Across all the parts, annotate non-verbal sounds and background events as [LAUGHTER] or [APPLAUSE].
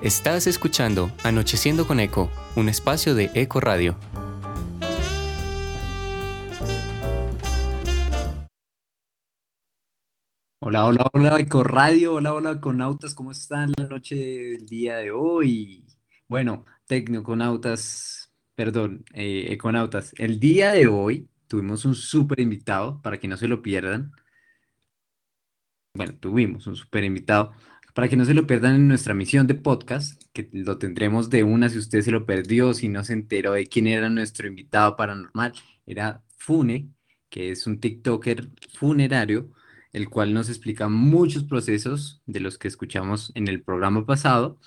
Estás escuchando Anocheciendo con Eco, un espacio de Eco Radio. Hola, hola, hola, Eco Radio, hola, hola, Econautas, ¿cómo están la noche del día de hoy? Bueno, Tecnoconautas, perdón, eh, Econautas, el día de hoy tuvimos un súper invitado, para que no se lo pierdan. Bueno, tuvimos un súper invitado para que no se lo pierdan en nuestra misión de podcast, que lo tendremos de una si usted se lo perdió, si no se enteró de quién era nuestro invitado paranormal, era Fune, que es un TikToker funerario, el cual nos explica muchos procesos de los que escuchamos en el programa pasado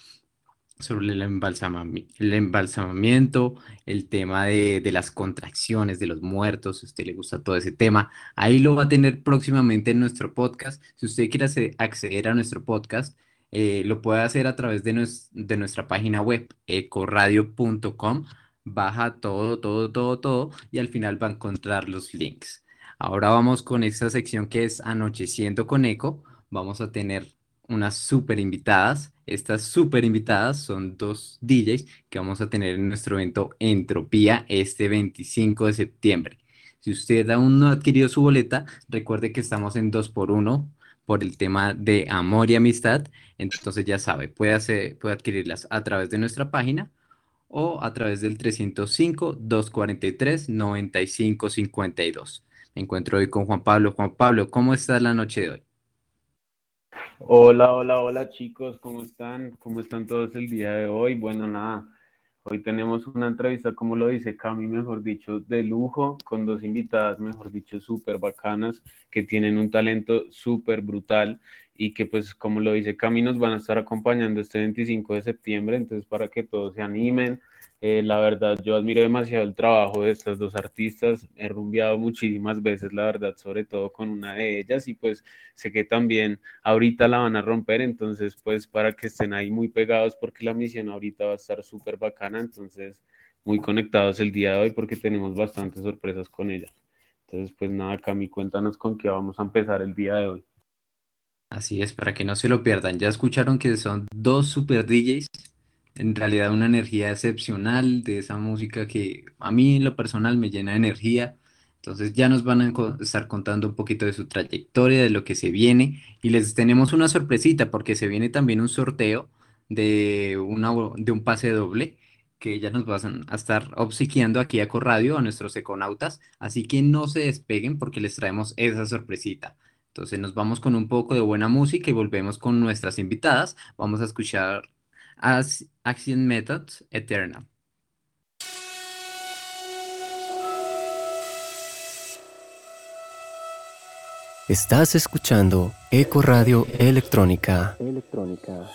sobre el, embalsamamiento, el tema de, las contracciones de los muertos, si a usted le gusta todo ese tema, ahí lo va a tener próximamente en nuestro podcast. Si usted quiere acceder a nuestro podcast, eh, lo puede hacer a través de, de nuestra página web, ecoradio.com, baja todo, todo, todo, todo, y al final va a encontrar los links. Ahora vamos con esta sección que es Anocheciendo con Eco. Vamos a tener unas super invitadas. Estas super invitadas son dos DJs que vamos a tener en nuestro evento Entropía este 25 de septiembre. Si usted aún no ha adquirido su boleta, recuerde que estamos en 2x1 por el tema de amor y amistad. Entonces ya sabe, puede, hacer, puede adquirirlas a través de nuestra página o a través del 305-243-9552. Me encuentro hoy con Juan Pablo. Juan Pablo, ¿cómo está la noche de hoy? Hola, hola, hola chicos, ¿cómo están? ¿Cómo están todos el día de hoy? Bueno, nada, hoy tenemos una entrevista, como lo dice Cami, mejor dicho, de lujo, con dos invitadas, mejor dicho, súper bacanas, que tienen un talento súper brutal y que pues como lo dice Cami, nos van a estar acompañando este 25 de septiembre, entonces para que todos se animen, eh, la verdad, yo admiro demasiado el trabajo de estas dos artistas. He rumbeado muchísimas veces, la verdad, sobre todo con una de ellas y pues sé que también ahorita la van a romper, entonces pues para que estén ahí muy pegados porque la misión ahorita va a estar súper bacana, entonces muy conectados el día de hoy porque tenemos bastantes sorpresas con ella. Entonces pues nada, Cami, cuéntanos con qué vamos a empezar el día de hoy. Así es, para que no se lo pierdan. Ya escucharon que son dos super DJs en realidad una energía excepcional de esa música que a mí en lo personal me llena de energía. Entonces ya nos van a estar contando un poquito de su trayectoria, de lo que se viene y les tenemos una sorpresita porque se viene también un sorteo de, una, de un pase doble que ya nos van a estar obsequiando aquí a Corradio, a nuestros econautas, así que no se despeguen porque les traemos esa sorpresita. Entonces nos vamos con un poco de buena música y volvemos con nuestras invitadas. Vamos a escuchar as Action Methods Eternal. Estás escuchando Eco Radio Electrónica. Electrónica.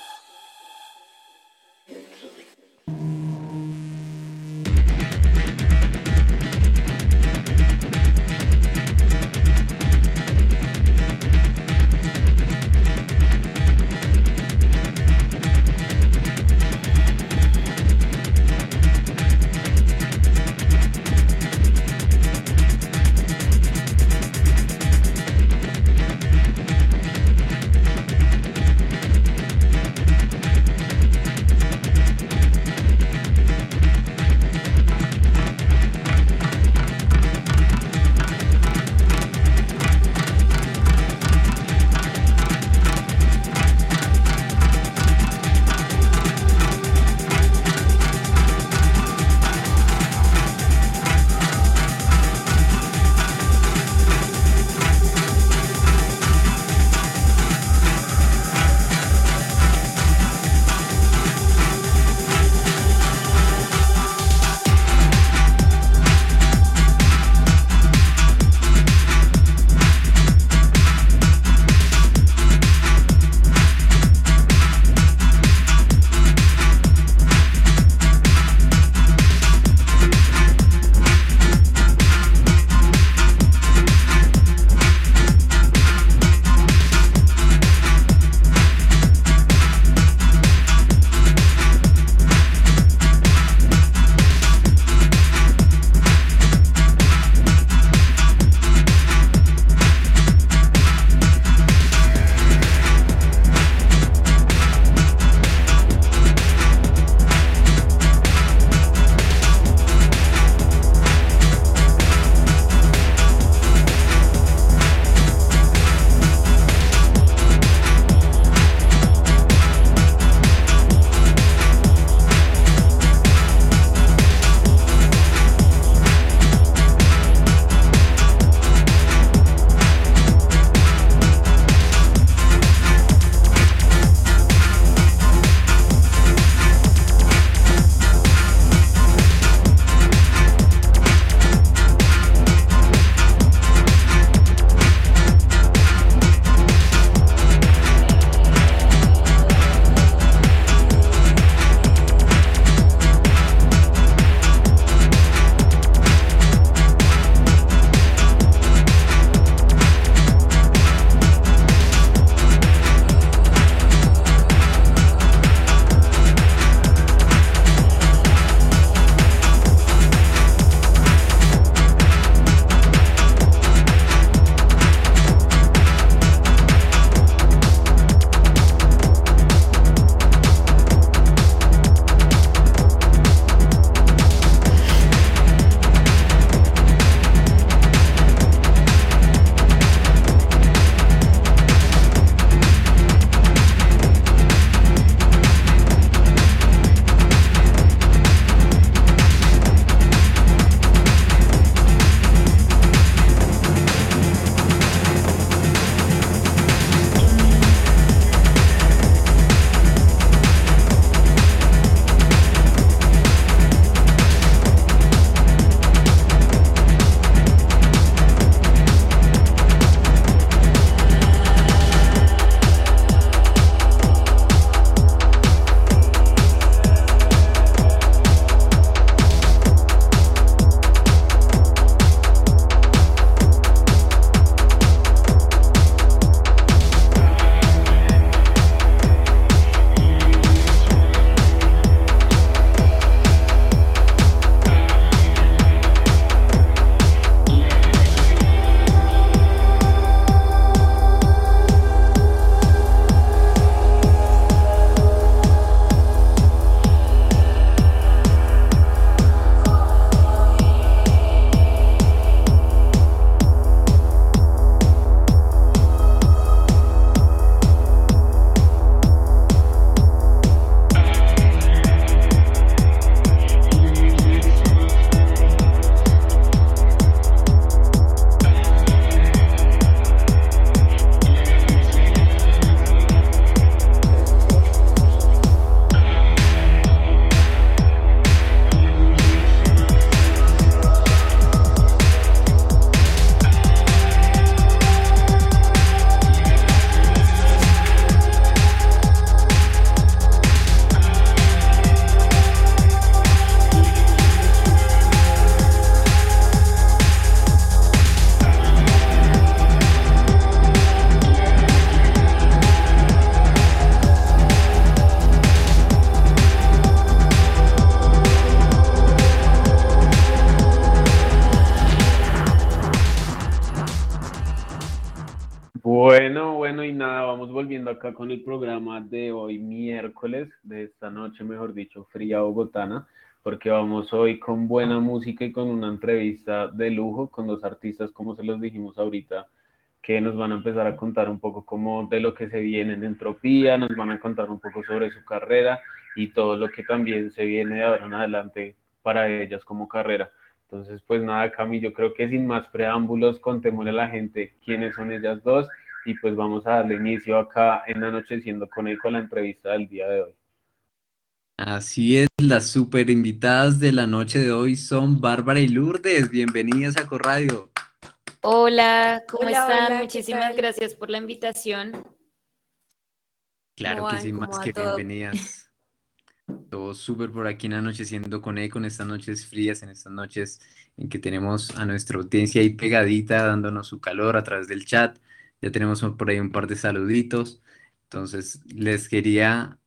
Acá con el programa de hoy miércoles, de esta noche, mejor dicho, fría bogotana, porque vamos hoy con buena música y con una entrevista de lujo con dos artistas, como se los dijimos ahorita, que nos van a empezar a contar un poco como de lo que se viene en Entropía, nos van a contar un poco sobre su carrera y todo lo que también se viene de ahora en adelante para ellas como carrera. Entonces, pues nada, Cami, yo creo que sin más preámbulos, contémosle a la gente quiénes son ellas dos y pues vamos a darle inicio acá en Anocheciendo con Eco a la entrevista del día de hoy. Así es, las super invitadas de la noche de hoy son Bárbara y Lourdes. Bienvenidas a Corradio. Hola, ¿cómo están? Muchísimas gracias por la invitación. Claro que sí, más que bienvenidas. [LAUGHS] Todo súper por aquí en Anocheciendo con Eco, en estas noches frías, en estas noches en que tenemos a nuestra audiencia ahí pegadita, dándonos su calor a través del chat. Ya tenemos por ahí un par de saluditos. Entonces, les quería,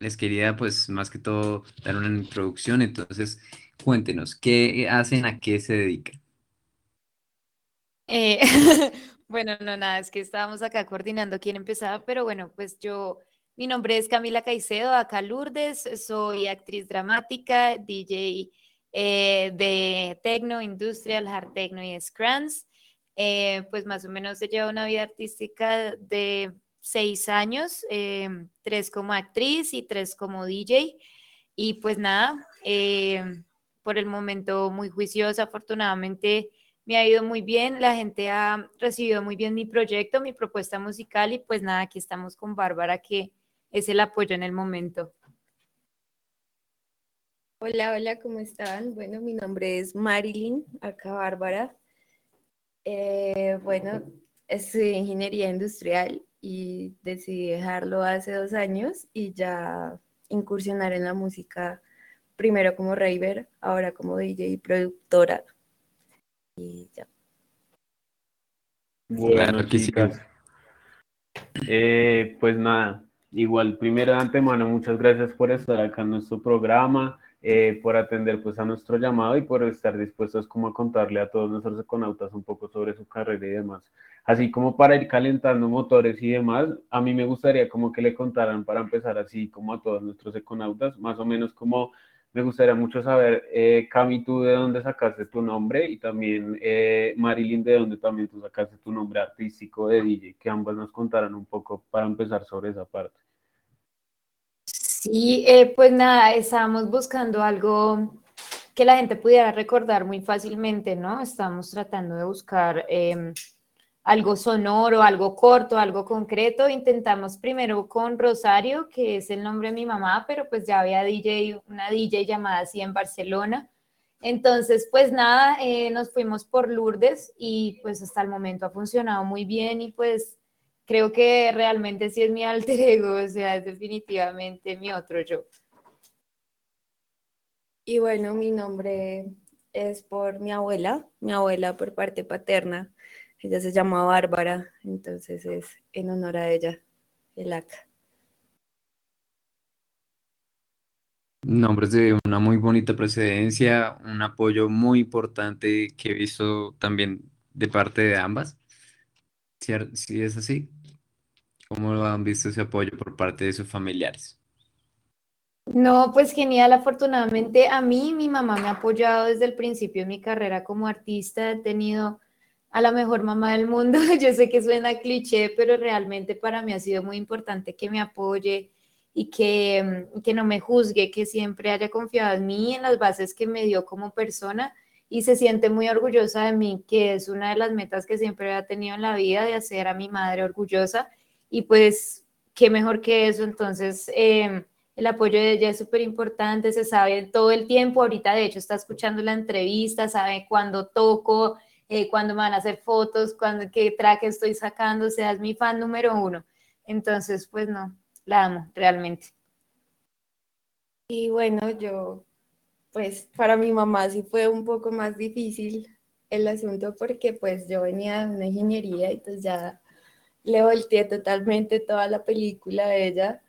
les quería pues más que todo dar una introducción. Entonces, cuéntenos, ¿qué hacen? ¿A qué se dedican? Eh, [LAUGHS] bueno, no, nada, es que estábamos acá coordinando quién empezaba, pero bueno, pues yo mi nombre es Camila Caicedo, acá Lourdes, soy actriz dramática, DJ eh, de techno, industrial, hard techno y scrans. Eh, pues más o menos he llevado una vida artística de seis años, eh, tres como actriz y tres como DJ. Y pues nada, por el momento muy juiciosa, afortunadamente me ha ido muy bien, la gente ha recibido muy bien mi proyecto, mi propuesta musical y pues nada, aquí estamos con Bárbara que es el apoyo en el momento. Hola, hola, ¿cómo están? Bueno, mi nombre es Marilyn, acá Bárbara. Eh, bueno, estudié ingeniería industrial y decidí dejarlo hace dos años y ya incursionar en la música, primero como raver, ahora como DJ y productora. Y ya. Bueno, chicas. Eh, pues nada, Igual, primero de antemano, muchas gracias por estar acá en nuestro programa, eh, por atender pues a nuestro llamado y por estar dispuestos como a contarle a todos nuestros econautas un poco sobre su carrera y demás. Así como para ir calentando motores y demás, a mí me gustaría como que le contaran para empezar así como a todos nuestros econautas, más o menos como me gustaría mucho saber, eh, Cami, tú de dónde sacaste tu nombre y también eh, Marilyn, de dónde también tú sacaste tu nombre artístico de DJ, que ambas nos contaran un poco para empezar sobre esa parte. Sí, eh, pues nada, estábamos buscando algo que la gente pudiera recordar muy fácilmente, ¿no? Estábamos tratando de buscar em, algo sonoro, algo corto, algo concreto. Intentamos primero con Rosario, que es el nombre de mi mamá, pero pues ya había DJ, una DJ llamada así en Barcelona. Entonces, pues nada, eh, nos fuimos por Lourdes y pues hasta el momento ha funcionado muy bien y pues creo que realmente sí es mi alter ego, o sea, es definitivamente mi otro yo. Y bueno, mi nombre es por mi abuela, mi abuela por parte paterna ella se llama Bárbara, entonces es en honor a ella, el ACA. Nombres de una muy bonita precedencia, un apoyo muy importante que he visto también de parte de ambas. Si es así, ¿cómo lo han visto ese apoyo por parte de sus familiares? No, pues genial, afortunadamente a mí mi mamá me ha apoyado desde el principio en mi carrera como artista, he tenido a la mejor mamá del mundo. [LAUGHS] Yo sé que suena cliché, pero realmente para mí ha sido muy importante que me apoye y que, mm, que no me juzgue, que siempre haya confiado en mí, en las bases que me dio como persona y se siente muy orgullosa de mí, que es una de las metas que siempre ha tenido en la vida, de hacer a mi madre orgullosa. Y pues, qué mejor que eso. Entonces, em, el apoyo de ella es súper importante, se sabe todo el tiempo. Ahorita, de hecho, está escuchando la entrevista, sabe cuándo toco, eh, cuando me van a hacer fotos, cuando, qué traje estoy sacando, o sea, es mi fan número uno. Entonces, pues no, la amo realmente. Y bueno, yo, pues para mi mamá sí fue un poco más difícil el asunto porque pues yo venía de una ingeniería y pues ya le volteé totalmente toda la película de ella,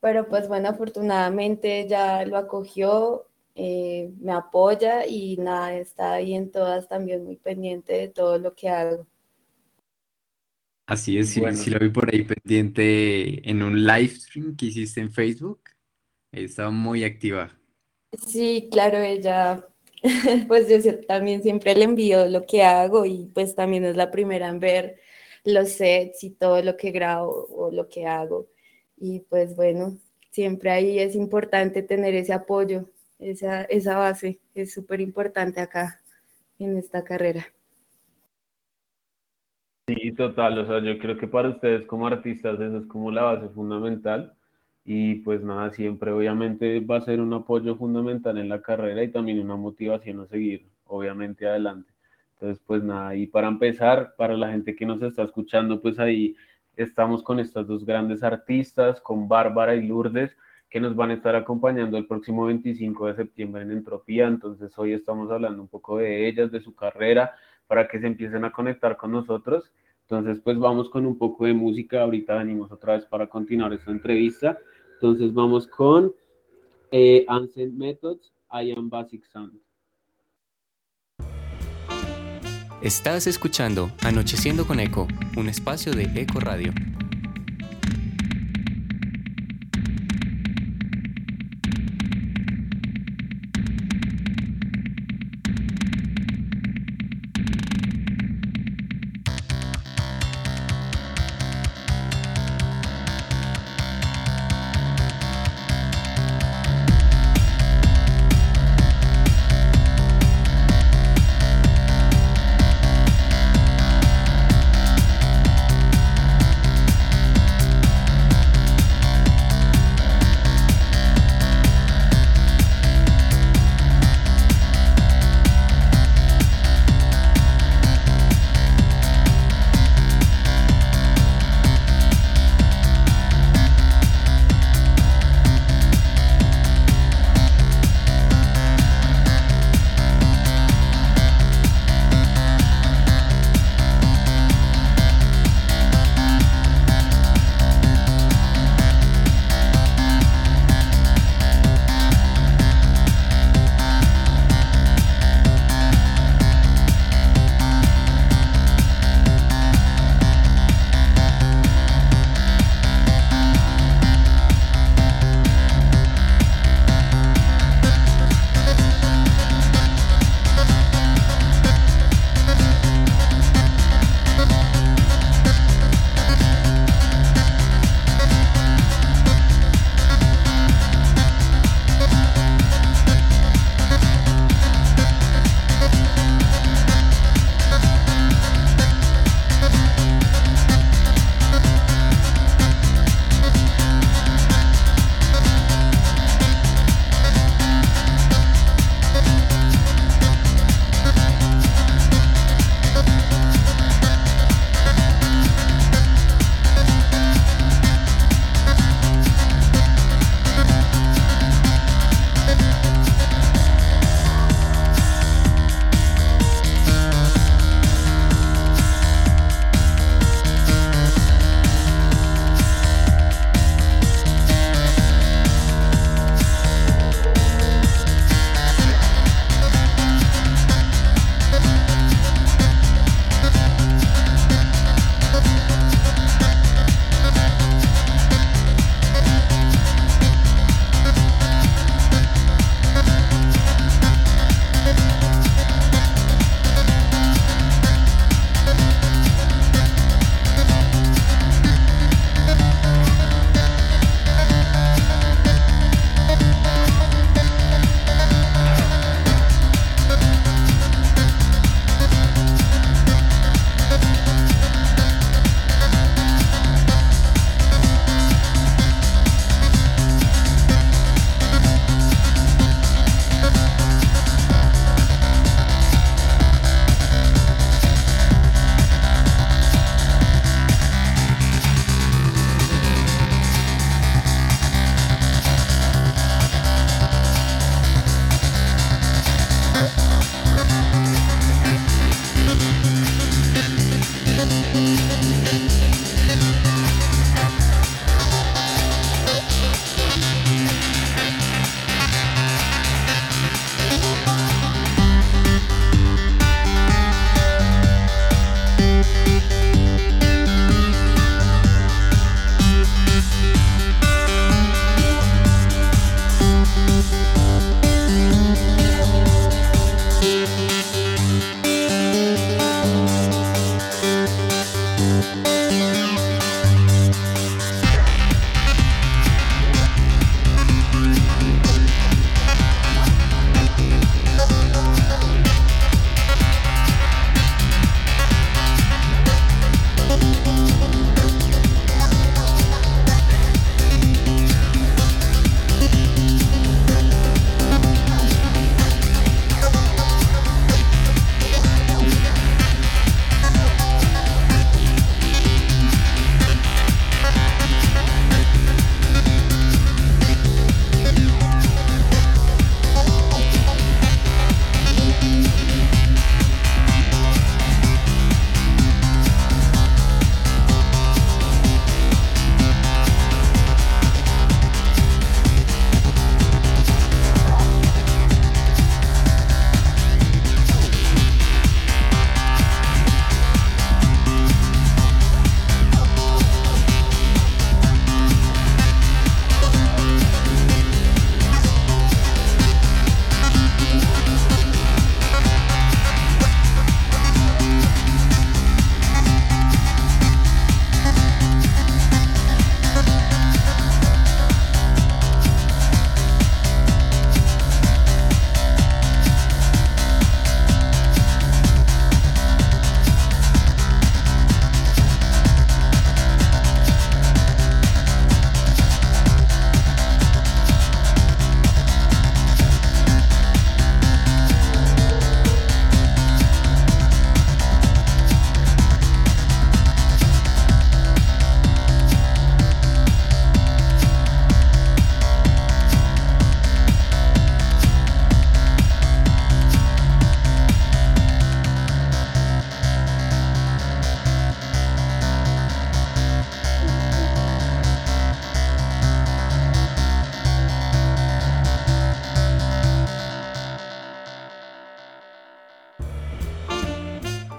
pero pues bueno, afortunadamente ella lo acogió, eh, me apoya y nada, está ahí en todas también muy pendiente de todo lo que hago. Así es, sí, Bueno, sí lo vi por ahí pendiente en un live stream que hiciste en Facebook. Estaba muy activa. Sí, claro, ella, [LAUGHS] pues yo también siempre le envío lo que hago y pues también es la primera en ver los sets y todo lo que grabo o lo que hago. Y pues bueno, siempre ahí es importante tener ese apoyo, esa, esa base es súper importante acá en esta carrera. Sí, total, o sea, yo creo que para ustedes como artistas eso es como la base fundamental y pues nada, siempre obviamente va a ser un apoyo fundamental en la carrera y también una motivación a seguir, obviamente, adelante. Entonces, pues nada, y para empezar, para la gente que nos está escuchando, pues ahí estamos con estas dos grandes artistas, con Bárbara y Lourdes, que nos van a estar acompañando el próximo 25 de septiembre en Entropía. Entonces, hoy estamos hablando un poco de ellas, de su carrera para que se empiecen a conectar con nosotros. Entonces, pues vamos con un poco de música. Ahorita venimos otra vez para continuar esta entrevista. Entonces, vamos con eh, Ancient Methods, I Am Basic Sound. Estás escuchando Anocheciendo con Eco, un espacio de Eco Radio.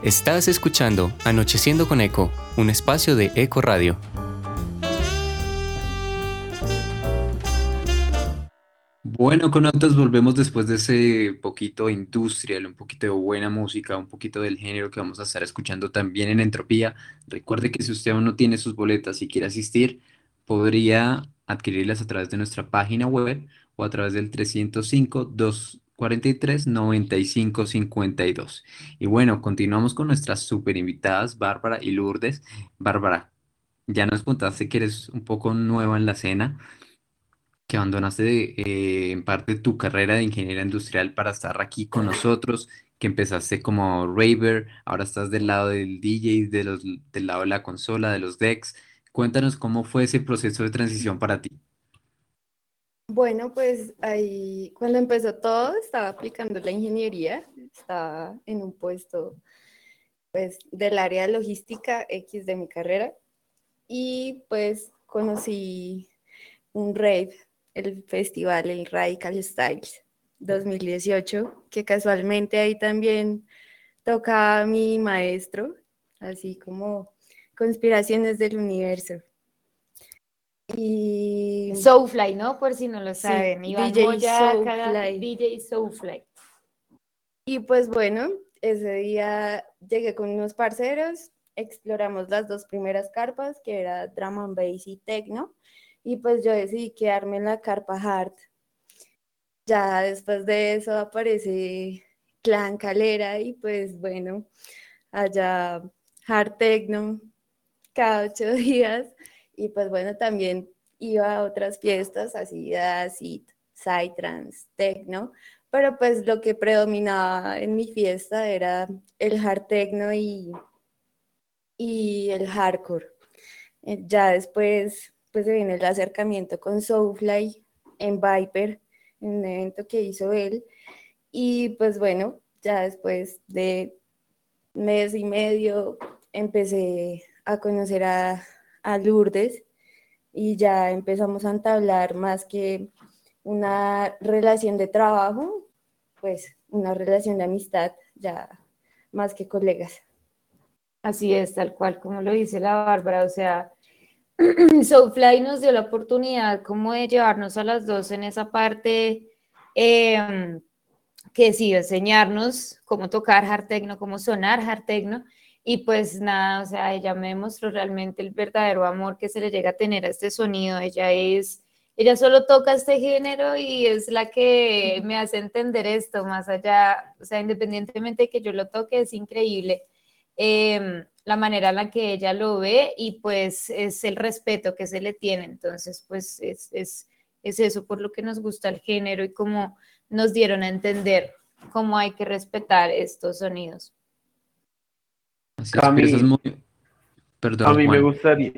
Estás escuchando Anocheciendo con Eco, un espacio de Eco Radio. Bueno, con nosotros volvemos después de ese poquito industrial, un poquito de buena música, un poquito del género que vamos a estar escuchando también en Entropía. Recuerde que si usted aún no tiene sus boletas y quiere asistir, podría adquirirlas a través de nuestra página web o a través del 305-243-9552. Y bueno, continuamos con nuestras super invitadas, Bárbara y Lourdes. Bárbara, ya nos contaste que eres un poco nueva en la escena que abandonaste eh, en parte tu carrera de ingeniera industrial para estar aquí con nosotros, que empezaste como raver, ahora estás del lado del DJ, de los, del lado de la consola, de los decks. Cuéntanos cómo fue ese proceso de transición para ti. Bueno, pues ahí cuando empezó todo estaba aplicando la ingeniería, estaba en un puesto pues del área logística X de mi carrera y pues conocí un rave el festival, el Radical Styles 2018, que casualmente ahí también tocaba mi maestro, así como Conspiraciones del Universo. Y Soulfly, ¿no? Por si no lo saben. DJ Soulfly. DJ Soulfly. Y pues bueno, ese día llegué con unos parceros, exploramos las dos primeras carpas, que era Drum and Bass y Techno y pues yo decidí quedarme en la carpa hard. Ya después de eso aparece Clan Calera y pues bueno, allá hard techno cada ocho [LAUGHS] días y pues bueno, también iba a otras fiestas, así acid, psytrance, techno, pero pues lo que predominaba en mi fiesta era el hard techno y, y el hardcore. Eh, ya después pues viene el acercamiento con Soulfly en Viper, en un evento que hizo él. Y pues bueno, ya después de mes y medio empecé a conocer a, a Lourdes y ya empezamos a entablar más que una relación de trabajo, pues una relación de amistad, ya más que colegas. Así es, tal cual como lo dice la Bárbara, o sea, [CLEARS THROAT] Soulfly nos dio la oportunidad como de llevarnos a las dos en esa parte em, que sí, enseñarnos cómo tocar hard techno, cómo sonar hard techno. Y pues nada, o sea, ella me mostró realmente el verdadero amor que se le llega a tener a este sonido. Ella es, ella solo toca este género y es la que me hace entender esto, más allá, o sea, independientemente de que yo lo toque, es increíble. Em, la manera en la que ella lo ve y pues es el respeto que se le tiene. Entonces, pues es, es, es eso por lo que nos gusta el género y cómo nos dieron a entender cómo hay que respetar estos sonidos. A mí, Perdón, a mí me gustaría,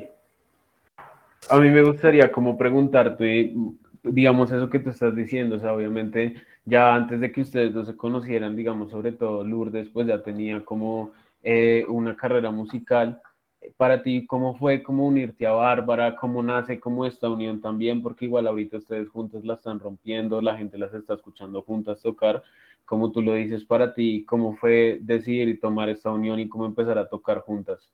a mí me gustaría como preguntarte, digamos, eso que tú estás diciendo, o sea, obviamente ya antes de que ustedes dos se conocieran, digamos, sobre todo Lourdes, pues ya tenía como eh, una carrera musical. Para ti, ¿cómo fue cómo unirte a Bárbara? ¿Cómo nace como esta unión también? Porque igual ahorita ustedes juntos la están rompiendo, la gente las está escuchando juntas tocar. Como tú lo dices, para ti, ¿cómo fue decidir y tomar esta unión y cómo empezar a tocar juntas?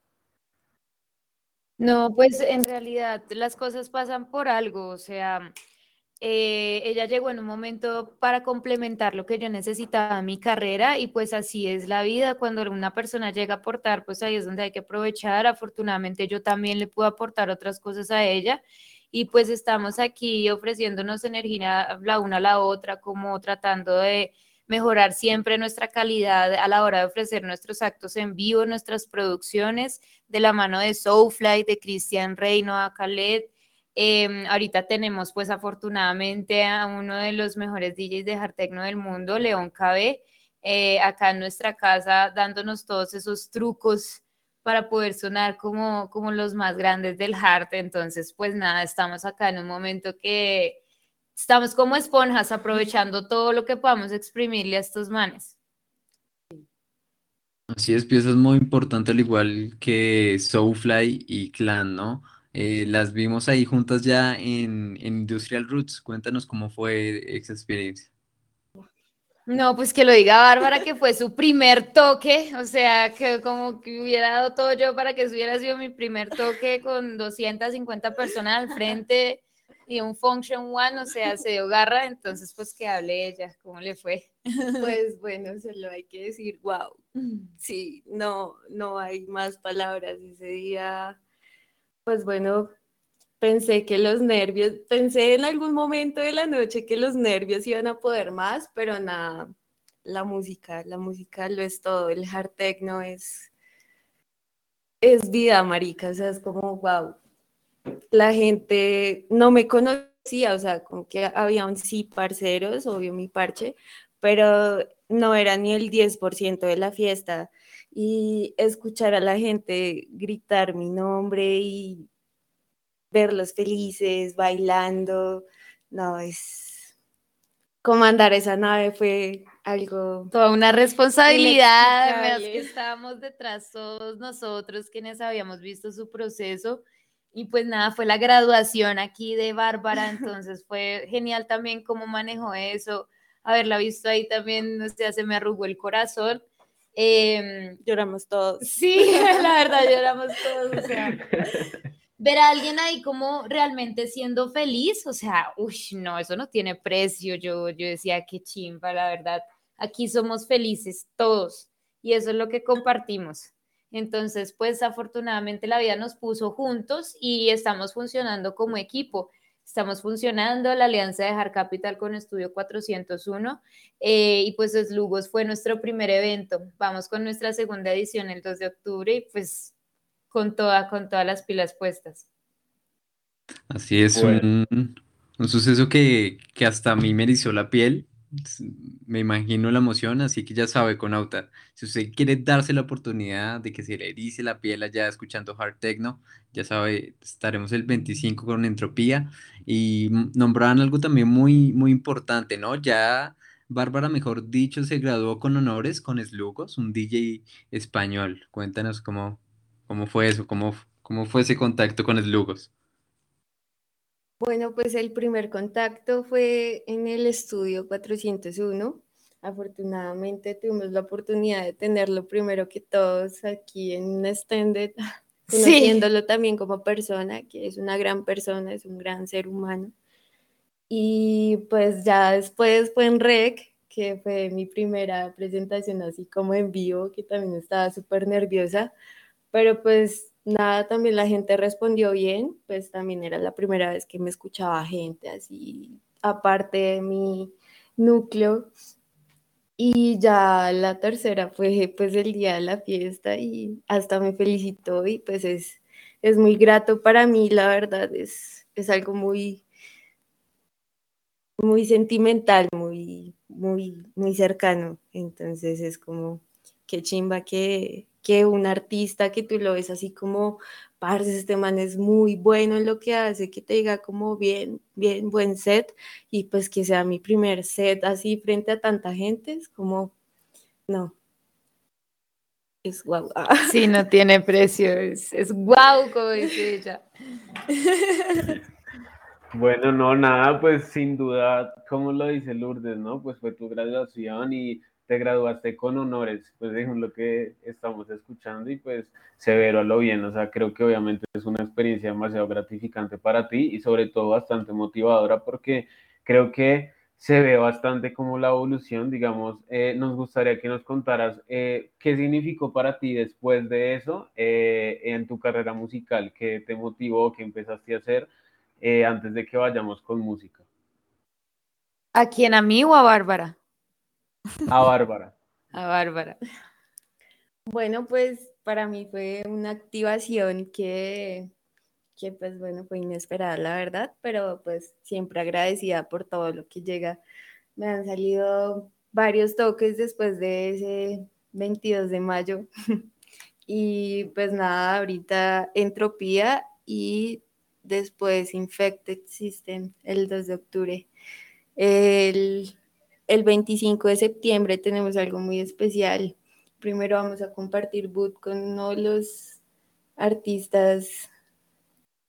No, pues en realidad las cosas pasan por algo, o sea, eh, ella llegó en un momento para complementar lo que yo necesitaba en mi carrera y pues así es la vida, cuando una persona llega a aportar, pues ahí es donde hay que aprovechar, afortunadamente yo también le puedo aportar otras cosas a ella y pues estamos aquí ofreciéndonos energía la una a la otra, como tratando de mejorar siempre nuestra calidad a la hora de ofrecer nuestros actos en vivo, nuestras producciones, de la mano de Soulfly, de Cristian Reino, a Khaled, Em, ahorita tenemos pues afortunadamente a uno de los mejores DJs de hard techno del mundo, León KB, eh, acá en nuestra casa dándonos todos esos trucos para poder sonar como, como los más grandes del hard. Entonces, pues nada, estamos acá en un momento que estamos como esponjas aprovechando todo lo que podamos exprimirle a estos manes. Así es, piezas muy importante al igual que Soulfly y Clan, ¿no? Eh, las vimos ahí juntas ya en, Industrial Roots. Cuéntanos cómo fue esa experiencia. No, pues que lo diga Bárbara, que fue su primer toque, o sea, que como que hubiera dado todo yo para que eso hubiera sido mi primer toque con 250 personas al frente y un Function One, o sea, se dio garra, entonces pues que hable ella, ¿cómo le fue? Pues bueno, solo hay que decir, wow, sí, no, no hay más palabras ese día. Pues bueno, pensé que los nervios, pensé en algún momento de la noche que los nervios iban a poder más, pero nada, la música, la música lo es todo, el hard techno es, es vida, marica, o sea, es como, wow, la gente no me conocía, o sea, como que había un sí parceros, obvio mi parche, pero no era ni el 10% de la fiesta. Y escuchar a la gente gritar mi nombre y verlos felices, bailando, no, es comandar esa nave fue algo Toda una responsabilidad, además que estábamos detrás todos nosotros quienes habíamos visto su proceso. Y pues nada, fue la graduación aquí de Bárbara, [LAUGHS] entonces fue genial también cómo manejó eso, haberla visto ahí también, o sea, se me arrugó el corazón. Em, lloramos todos. Sí, [LAUGHS] la verdad, lloramos todos. O sea, [LAUGHS] ver a alguien ahí como realmente siendo feliz, o sea, uy, no, eso no tiene precio. Yo, yo decía, qué chimba, la verdad. Aquí somos felices todos y eso es lo que compartimos. Entonces, pues afortunadamente la vida nos puso juntos y estamos funcionando como equipo. Estamos funcionando la alianza de Hard Capital con Estudio 401 eh, y pues Lugos fue nuestro primer evento. Vamos con nuestra segunda edición el 2 de octubre y pues con, toda, con todas las pilas puestas. Así es, Bueno. un, un suceso que, que hasta a mí me erizó la piel. Me imagino la emoción, así que ya sabe, Conauta, si usted quiere darse la oportunidad de que se le erice la piel allá escuchando hard techno, ya sabe, estaremos el 25 con Entropía y nombraban algo también muy, muy importante, ¿no? Ya Bárbara, mejor dicho, se graduó con honores con Slugos, un DJ español. Cuéntanos cómo, cómo fue eso, cómo, cómo fue ese contacto con Slugos. Bueno, pues el primer contacto fue en el estudio 401. Afortunadamente tuvimos la oportunidad de tenerlo primero que todos aquí en un extended, [LAUGHS] Sí. conociéndolo también como persona, que es una gran persona, es un gran ser humano. Y pues ya después fue en REC, que fue mi primera presentación así como en vivo, que también estaba súper nerviosa, pero pues nada, también la gente respondió bien, pues también era la primera vez que me escuchaba gente así, aparte de mi núcleo. Y ya la tercera fue pues el día de la fiesta y hasta me felicitó y pues es, es muy grato para mí, la verdad, es, es algo muy, muy sentimental, muy, muy, muy cercano. Entonces es como, qué chimba que, que un artista que tú lo ves así como, parce, este man es muy bueno en lo que hace, que te diga como bien, bien, buen set, y pues que sea mi primer set así frente a tanta gente, es como, no, es guau. Sí, no [LAUGHS] tiene precio, es, es guau, como dice ella. Bueno, no, nada, pues sin duda, como lo dice Lourdes, ¿no? Pues fue tu graduación y te graduaste con honores, pues es lo que estamos escuchando y pues severo a lo bien, o sea, creo que obviamente es una experiencia demasiado gratificante para ti y sobre todo bastante motivadora porque creo que se ve bastante como la evolución, digamos, eh, nos gustaría que nos contaras eh, qué significó para ti después de eso eh, en tu carrera musical, qué te motivó, qué empezaste a hacer eh, antes de que vayamos con música. ¿A quién? ¿A mí o a Bárbara? A Bárbara. A Bárbara. Bueno, pues para mí fue una activación que, que pues bueno, fue inesperada, la verdad, pero pues siempre agradecida por todo lo que llega. Me han salido varios toques después de ese 22 de mayo [LAUGHS] y pues nada, ahorita Entropía y después Infected System el 2 de octubre. El, el 25 de septiembre tenemos algo muy especial. Primero vamos a compartir boot con uno de los artistas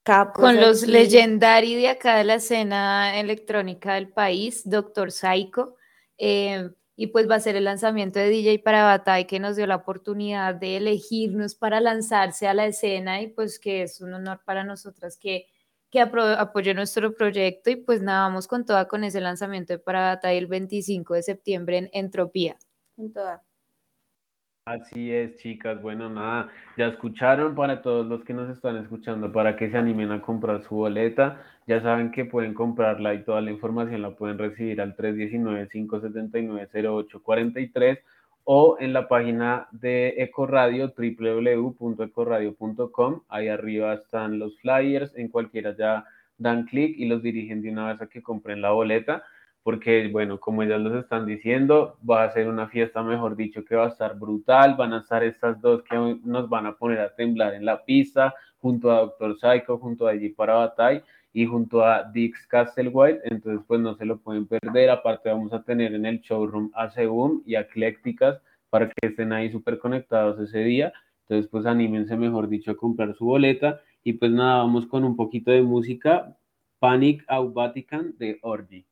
capos. Con los aquí. legendari de acá de la escena electrónica del país, Doctor Psycho. Eh, y pues va a ser el lanzamiento de DJ para Batay que nos dio la oportunidad de elegirnos para lanzarse a la escena y pues que es un honor para nosotras que, que apoye nuestro proyecto y pues nada, vamos con toda con ese lanzamiento de para Batay el 25 de septiembre en Entropía. Con toda. Así es, chicas. Bueno, nada, ya escucharon para todos los que nos están escuchando para que se animen a comprar su boleta. Ya saben que pueden comprarla y toda la información la pueden recibir al 319-579-0843 o en la página de Ecoradio, www.ecoradio.com. Ahí arriba están los flyers, en cualquiera ya dan clic y los dirigen de una vez a que compren la boleta porque, bueno, como ellas los están diciendo, va a ser una fiesta, mejor dicho, que va a estar brutal, van a estar estas dos que nos van a poner a temblar en la pista, junto a Doctor Psycho, junto a Parabatay y junto a Dix Castlewhite, entonces pues no se lo pueden perder, aparte vamos a tener en el showroom a Segum y a Eclécticas para que estén ahí súper conectados ese día, entonces pues anímense, mejor dicho, a comprar su boleta, y pues nada, vamos con un poquito de música, Panic Out Vatican de Orgy.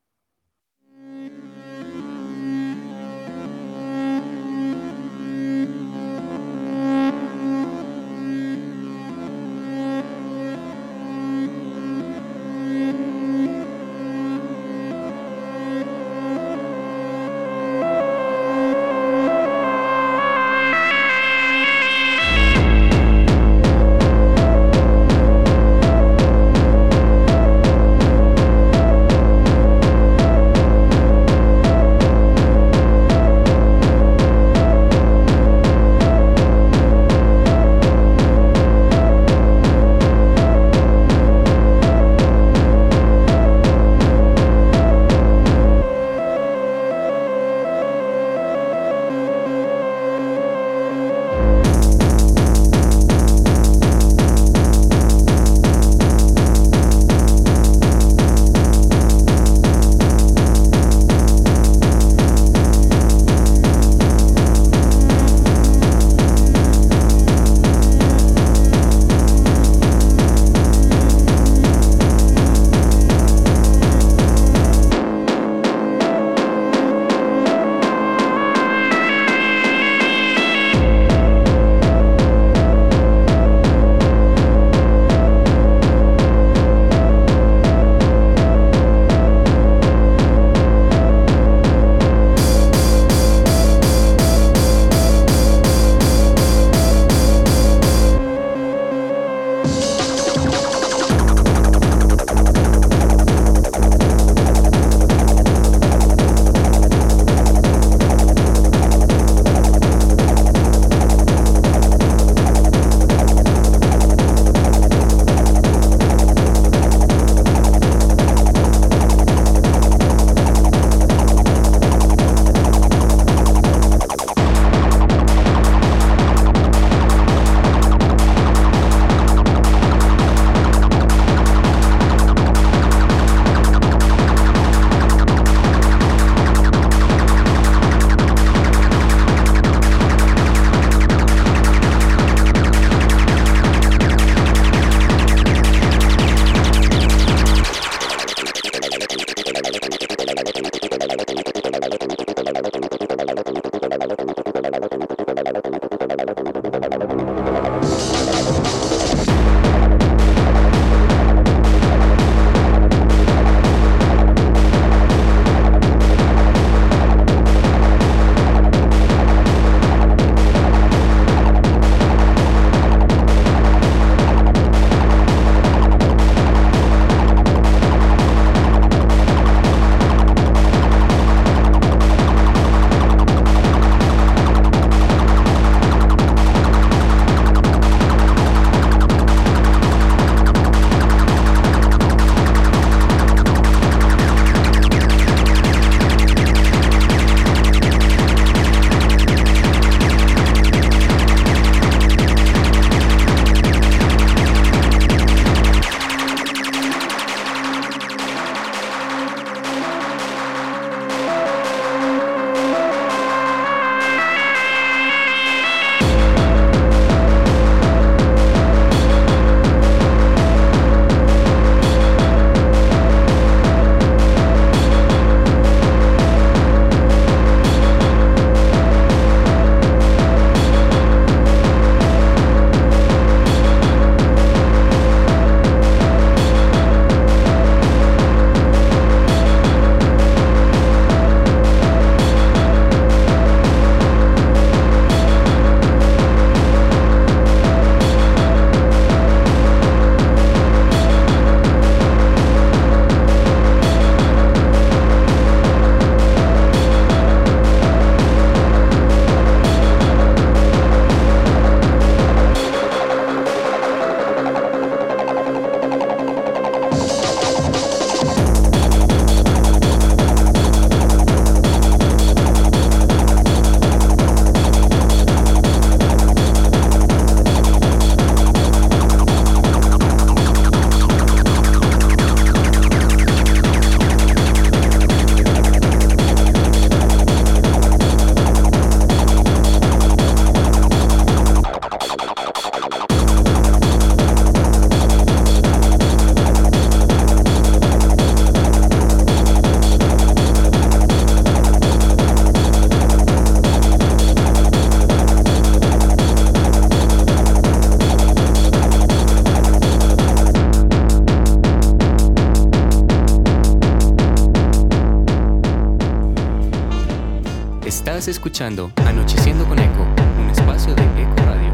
Anocheciendo con Eco, un espacio de Eco Radio.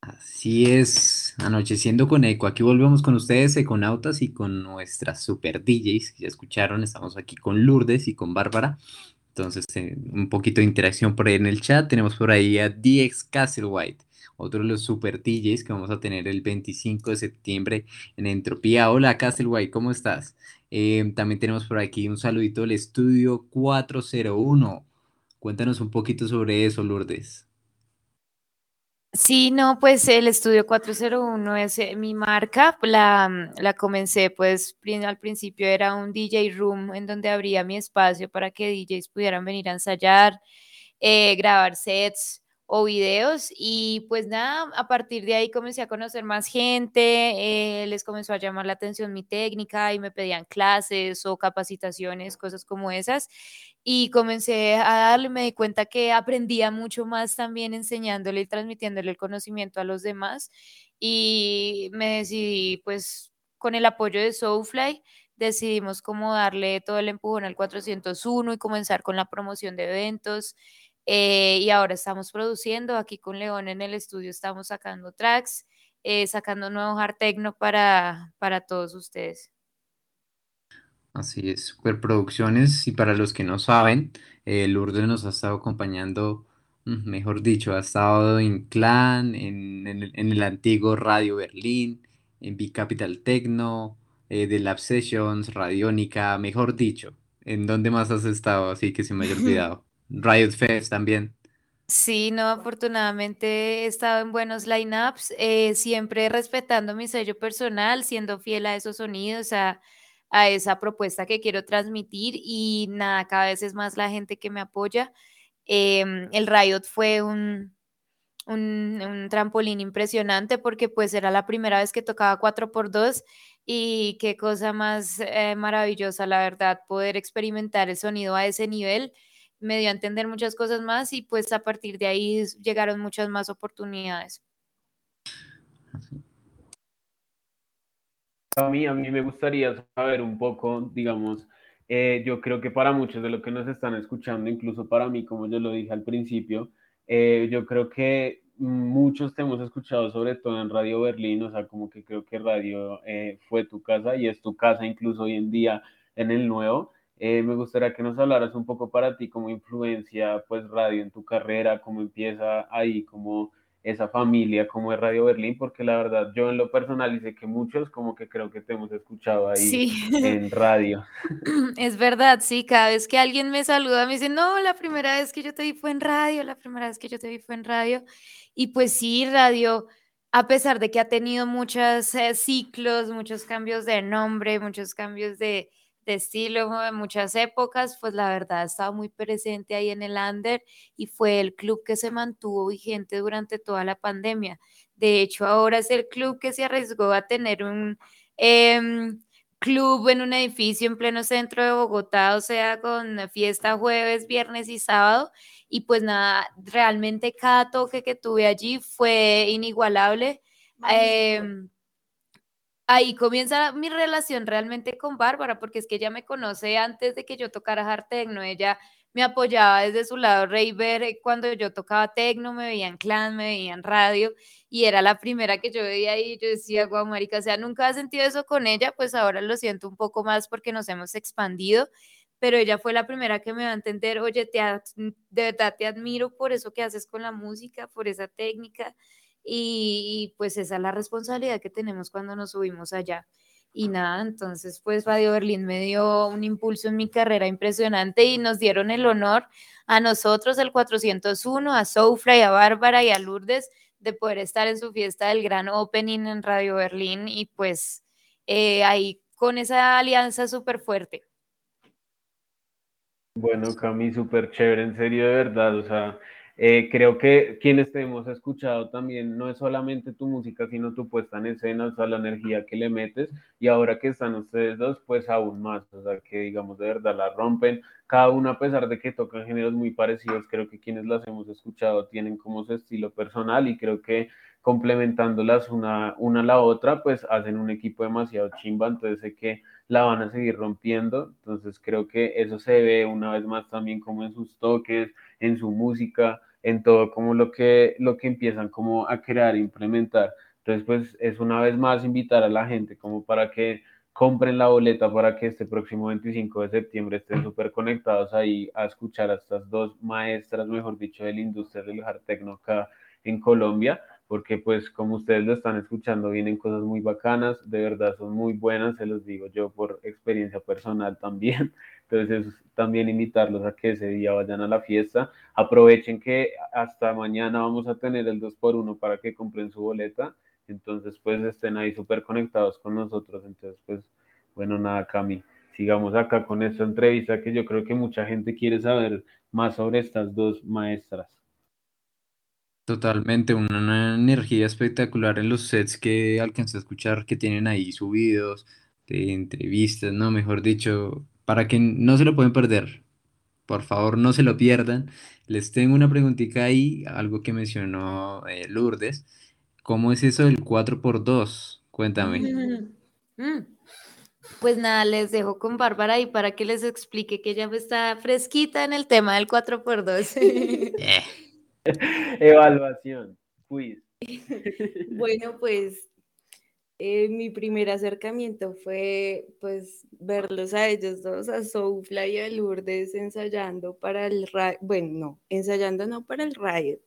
Así es, anocheciendo con Eco. Aquí volvemos con ustedes, Econautas, y con nuestras super DJs ya escucharon. Estamos aquí con Lourdes y con Bárbara. Entonces, eh, un poquito de interacción por ahí en el chat. Tenemos por ahí a DX Castlewhite, otro de los super DJs que vamos a tener el 25 de septiembre en Entropía. Hola Castlewhite, ¿cómo estás? Eh, también tenemos por aquí un saludito del estudio 401. Cuéntanos un poquito sobre eso, Lourdes. Sí, no, pues el estudio 401 es eh, mi marca, la, mm, la comencé pues al principio era un DJ room en donde abría mi espacio para que DJs pudieran venir a ensayar, eh, grabar sets o videos y pues nada, a partir de ahí comencé a conocer más gente, eh, les comenzó a llamar la atención mi técnica y me pedían clases o capacitaciones, cosas como esas y comencé a darle, me di cuenta que aprendía mucho más también enseñándole y transmitiéndole el conocimiento a los demás y me decidí pues con el apoyo de Soulfly decidimos cómo darle todo el empujón al 401 y comenzar con la promoción de eventos eh, y ahora estamos produciendo aquí con León en el estudio estamos sacando tracks eh, sacando nuevos hard techno para, para todos ustedes. Así es, superproducciones. Y para los que no saben, eh, Lourdes nos ha estado acompañando, mm, mejor dicho, ha estado en Clan, en, en el, en el antiguo Radio Berlín, en Big Capital Techno, eh, de Lab Sessions, Radiónica, mejor dicho. ¿En dónde más has estado? Así que se me haya [LAUGHS] olvidado. Riot Fest también. Sí, no, afortunadamente he estado en buenos lineups, eh, siempre respetando mi sello personal, siendo fiel a esos sonidos, a, a esa propuesta que quiero transmitir y nada, cada vez es más la gente que me apoya. Em, el Riot fue un, un, un trampolín impresionante porque pues era la primera vez que tocaba 4x2 y qué cosa más eh, maravillosa, la verdad, poder experimentar el sonido a ese nivel me dio a entender muchas cosas más y pues a partir de ahí llegaron muchas más oportunidades. A mí, a mí me gustaría saber un poco, digamos, eh, yo creo que para muchos de los que nos están escuchando, incluso para mí, como yo lo dije al principio, eh, yo creo que muchos te hemos escuchado, sobre todo en Radio Berlín, o sea, como que creo que Radio eh, fue tu casa y es tu casa incluso hoy en día en el nuevo. Eh, me gustaría que nos hablaras un poco para ti cómo influencia pues radio en tu carrera, cómo empieza ahí, cómo esa familia como es Radio Berlín, porque la verdad yo en lo personal y sé que muchos como que creo que te hemos escuchado ahí Sí, [LAUGHS] en radio. [CLEARS THROAT] es verdad, sí, cada vez que alguien me saluda me dice, no, la primera vez que yo te vi fue en radio, la primera vez que yo te vi fue en radio. Y pues sí, radio, a pesar de que ha tenido muchos eh, ciclos, muchos cambios de nombre, muchos cambios de, de estilo, mu- muchas épocas, pues la verdad ha estado muy presente ahí en el under y fue el club que se mantuvo vigente durante toda la pandemia. De hecho, ahora es el club que se arriesgó a tener un... em, club en un edificio en pleno centro de Bogotá, o sea, con fiesta jueves, viernes y sábado. Y pues nada, realmente cada toque que tuve allí fue inigualable. Ahí comienza mi relación realmente con Bárbara, porque es que ella me conoce antes de que yo tocara hard techno, ella me apoyaba desde su lado raver eh, cuando yo tocaba techno, me veía en clan, me veía en radio y era la primera que yo veía ahí yo decía, guau, marica, o sea, nunca he sentido eso con ella, pues ahora lo siento un poco más porque nos hemos expandido, pero ella fue la primera que me va a entender, oye, te de verdad te admiro por eso que haces con la música, por esa técnica y, y, pues esa es la responsabilidad que tenemos cuando nos subimos allá. Y nada, entonces pues Radio Berlín me dio un impulso en mi carrera impresionante y nos dieron el honor a nosotros, el 401, a Soulfly, a Bárbara y a Lourdes de poder estar en su fiesta del gran opening en Radio Berlín y pues eh, ahí con esa alianza súper fuerte. Bueno, Cami, súper chévere, en serio, de verdad, o sea, Eh, creo que quienes te hemos escuchado también no es solamente tu música, sino tu puesta en escena, o sea, la energía que le metes. Y ahora que están ustedes dos, pues aún más, o sea, que digamos de verdad la rompen. Cada uno, a pesar de que tocan géneros muy parecidos, creo que quienes las hemos escuchado tienen como su estilo personal y creo que complementándolas una, una a la otra, pues hacen un equipo demasiado chimba. Entonces sé que la van a seguir rompiendo. Entonces creo que eso se ve una vez más también como en sus toques, en su música, en todo como lo que, lo que empiezan como a crear, implementar. Entonces pues es una vez más invitar a la gente como para que compren la boleta para que este próximo 25 de septiembre estén súper conectados ahí a escuchar a estas dos maestras, mejor dicho, de la industria del hard techno acá en Colombia porque pues como ustedes lo están escuchando, vienen cosas muy bacanas, de verdad son muy buenas, se los digo yo por experiencia personal también. [LAUGHS] Entonces también invitarlos a que ese día vayan a la fiesta. Aprovechen que hasta mañana vamos a tener el 2x1 para que compren su boleta. Entonces pues estén ahí súper conectados con nosotros. Entonces pues bueno, nada, Cami. Sigamos acá con esta entrevista que yo creo que mucha gente quiere saber más sobre estas dos maestras. Totalmente, una energía espectacular en los sets que alcancé a escuchar que tienen ahí subidos, de entrevistas, ¿no? Mejor dicho, para que no se lo pueden perder. Por favor, no se lo pierdan. Les tengo una preguntita ahí, algo que mencionó eh, Lourdes. ¿Cómo es eso del 4x2? Cuéntame. Mm. Pues nada, les dejo con Bárbara y para que les explique que ella está fresquita en el tema del 4x2. [LAUGHS] [LAUGHS] Evaluación, quiz. [LAUGHS] Bueno, pues eh, mi primer acercamiento fue pues verlos a ellos dos, a Soufla y a Lourdes ensayando para el bueno, no, ensayando no para el Riot.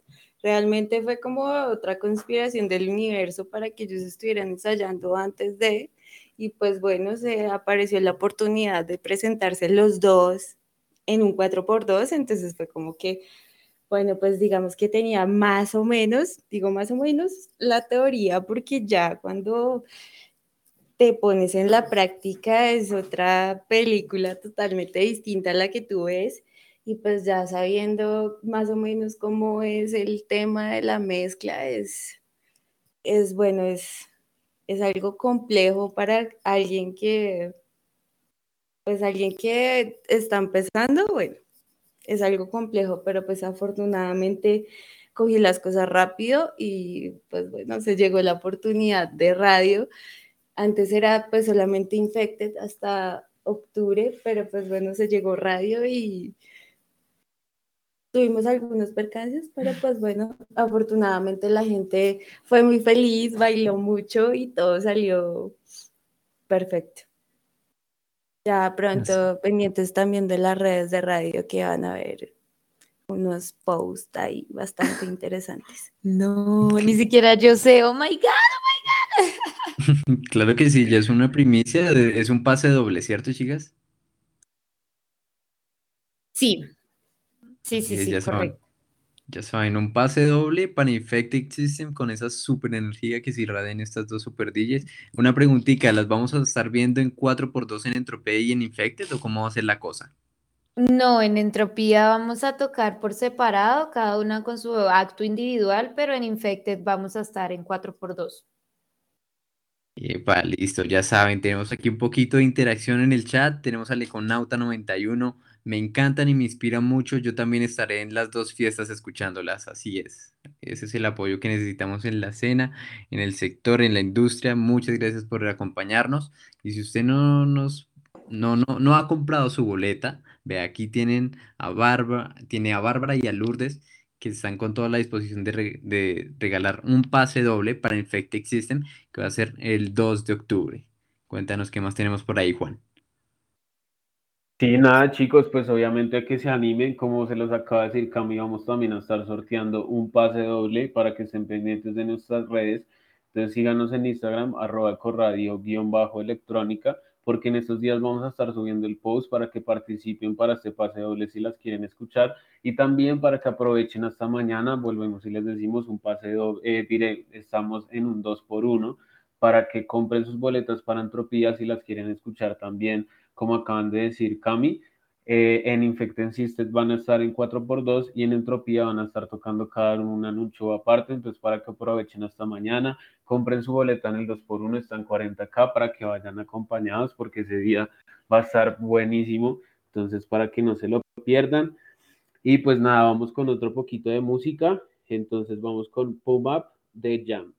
Realmente fue como otra conspiración del universo para que ellos estuvieran ensayando antes de, y pues bueno, se apareció la oportunidad de presentarse los dos en un 4x2, entonces fue como que bueno, pues digamos que tenía más o menos, digo más o menos la teoría, porque ya cuando te pones en la práctica es otra película totalmente distinta a la que tú ves y pues ya sabiendo más o menos cómo es el tema de la mezcla es, es bueno, es, es algo complejo para alguien que, pues alguien que está empezando, bueno, es algo complejo, pero pues afortunadamente cogí las cosas rápido y pues bueno, se llegó la oportunidad de radio. Antes era pues solamente Infected hasta octubre, pero pues bueno, se llegó radio y tuvimos algunos percances, pero pues bueno, afortunadamente la gente fue muy feliz, bailó mucho y todo salió perfecto. Ya pronto pendientes también de las redes de radio que van a ver unos posts ahí bastante interesantes. [LAUGHS] No, ni siquiera yo sé, oh my god, oh my god. [LAUGHS] claro que sí, ya es una primicia, es un pase doble, ¿cierto, chicas? Sí, sí, sí, sí, correcto. Ya saben, un pase doble para Infected System con esa super energía que se irradian estas dos super DJs. Una preguntita, ¿las vamos a estar viendo en 4x2 en Entropía y en Infected o cómo va a ser la cosa? No, en Entropía vamos a tocar por separado, cada una con su acto individual, pero en Infected vamos a estar en 4x2. Epa, listo, ya saben, tenemos aquí un poquito de interacción en el chat, tenemos a Leconauta91, me encantan y me inspiran mucho. Yo también estaré en las dos fiestas escuchándolas, así es. Ese es el apoyo que necesitamos en la escena, en el sector, en la industria. Muchas gracias por acompañarnos. Y si usted no nos no, no, no ha comprado su boleta, ve aquí tienen a Bárbara, tiene a Bárbara y a Lourdes que están con toda la disposición de, regalar un pase doble para Infected System que va a ser el 2 de octubre. Cuéntanos qué más tenemos por ahí, Juan. Sí, nada, chicos, pues obviamente que se animen, como se los acaba de decir Cami, vamos también a estar sorteando un pase doble para que estén pendientes de nuestras redes. Entonces síganos en Instagram, arroba corradio guion bajo electrónica, porque en estos días vamos a estar subiendo el post para que participen para este pase doble si las quieren escuchar y también para que aprovechen hasta mañana, volvemos y les decimos un pase doble, eh, estamos en un 2 por 1 para que compren sus boletas para Entropía si las quieren escuchar también como acaban de decir Cami. Eh, en Infected Systems van a estar en 4x2 y en Entropía van a estar tocando cada uno un show aparte, entonces para que aprovechen hasta mañana, compren su boleta en el 2x1, están 40k para que vayan acompañados porque ese día va a estar buenísimo, entonces para que no se lo pierdan. Y pues nada, vamos con otro poquito de música, entonces vamos con Pump Up de Jam.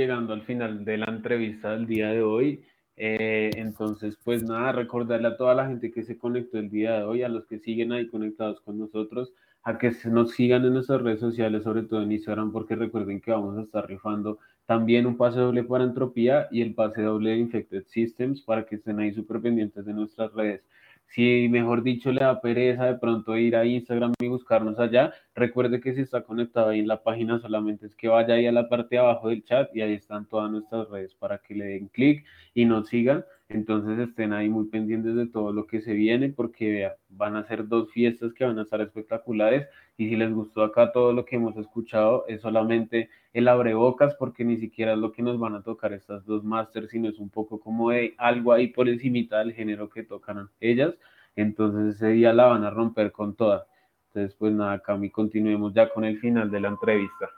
Al final de la entrevista del día de hoy. Eh, entonces, pues nada, recordarle a toda la gente que se conectó el día de hoy, a los que siguen ahí conectados con nosotros, a que nos sigan en nuestras redes sociales, sobre todo en Instagram, porque recuerden que vamos a estar rifando también un pase doble para Entropía y el pase doble de Infected Systems para que estén ahí súper pendientes de nuestras redes si mejor dicho le da pereza de pronto ir a Instagram y buscarnos allá, recuerde que si está conectado ahí en la página solamente es que vaya ahí a la parte de abajo del chat y ahí están todas nuestras redes para que le den clic y nos sigan. Entonces estén ahí muy pendientes de todo lo que se viene porque van a ser dos fiestas que van a estar espectaculares y si les gustó acá todo lo que hemos escuchado es solamente el abrebocas porque ni siquiera es lo que nos van a tocar estas dos masters, sino es un poco como de algo ahí por encima del género que tocan ellas. Entonces ese día la van a romper con toda. Entonces pues nada, Cami, continuemos ya con el final de la entrevista.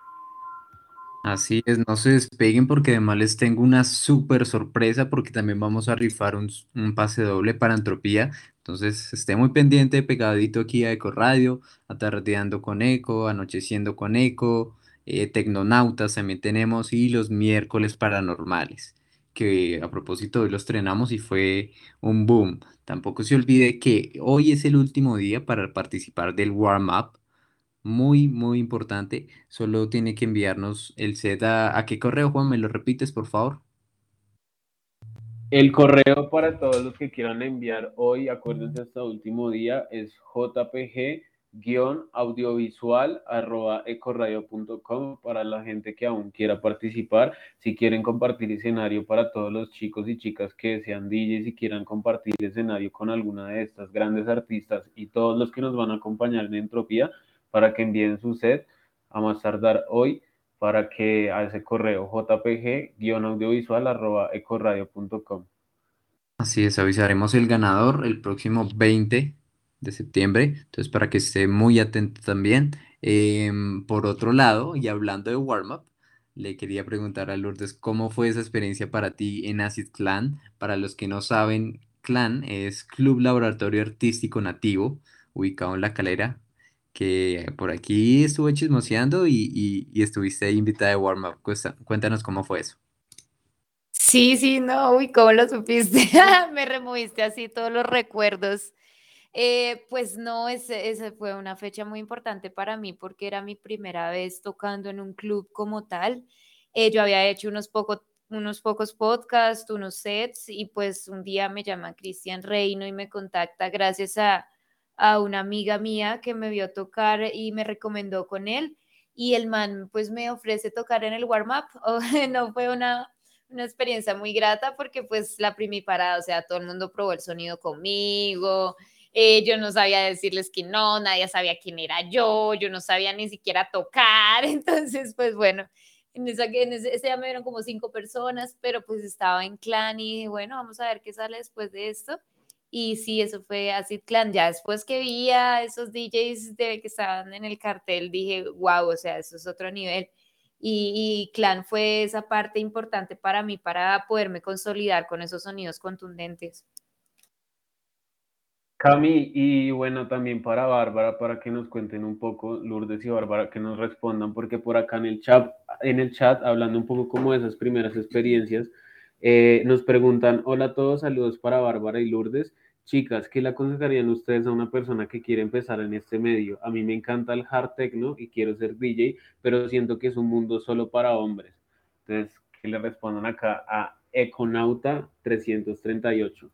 Así es, no se despeguen porque además les tengo una súper sorpresa porque también vamos a rifar un, un pase doble para Entropía Entonces, esté muy pendiente, pegadito aquí a Eco Radio, atardeando con Eco, anocheciendo con Eco, eh, Tecnonautas también tenemos y los miércoles paranormales, que a propósito hoy los estrenamos y fue un boom. Tampoco se olvide que hoy es el último día para participar del warm-up. Muy, muy importante. Solo tiene que enviarnos el set a, ¿a qué correo, Juan? ¿Me lo repites, por favor? El correo para todos los que quieran enviar hoy, acuérdense hasta último día, es jpg-audiovisual para la gente que aún quiera participar. Si quieren compartir escenario para todos los chicos y chicas que sean DJs y quieran compartir escenario con alguna de estas grandes artistas y todos los que nos van a acompañar en Entropía para que envíen su set a más tardar hoy para que a ese correo jpg-audiovisual Así es, avisaremos el ganador el próximo 20 de septiembre, entonces para que esté muy atento también. Em, por otro lado, y hablando de warm-up, le quería preguntar a Lourdes cómo fue esa experiencia para ti en Acid Clan. Para los que no saben, Clan es Club Laboratorio Artístico Nativo, ubicado en La Calera, que por aquí estuve chismoseando y, estuviste invitada de Warm Up. Cuéntanos cómo fue eso. Sí, sí, no, uy, ¿cómo lo supiste? [LAUGHS] Me removiste así todos los recuerdos. Eh, pues no, ese, fue una fecha muy importante para mí porque era mi primera vez tocando en un club como tal. Eh, yo había hecho unos, poco, unos pocos podcasts, unos sets y pues un día me llama Cristian Reino y me contacta gracias a, a una amiga mía que me vio tocar y me recomendó con él y el man pues me ofrece tocar en el warm-up. [LAUGHS] no fue una, una experiencia muy grata porque pues la primiparada, o sea, todo el mundo probó el sonido conmigo, eh, yo no sabía decirles que no, nadie sabía quién era yo, yo no sabía ni siquiera tocar, [LAUGHS] entonces pues bueno, en, esa, en ese, ese día me vieron como cinco personas, pero pues estaba en clan y bueno, vamos a ver qué sale después de esto. Y sí, eso fue así Clan. Ya después que vi a esos DJs de, que estaban en el cartel, dije, wow, o sea, eso es otro nivel. Y, Clan fue esa parte importante para mí, para poderme consolidar con esos sonidos contundentes. Cami, y bueno, también para Bárbara, para que nos cuenten un poco, Lourdes y Bárbara, que nos respondan, porque por acá en el chat, en el chat hablando un poco como de esas primeras experiencias, eh, nos preguntan, hola a todos, saludos para Bárbara y Lourdes. Chicas, ¿qué le aconsejarían ustedes a una persona que quiere empezar en este medio? A mí me encanta el hard techno y quiero ser DJ, pero siento que es un mundo solo para hombres. Entonces, ¿qué le respondan acá a Econauta 338?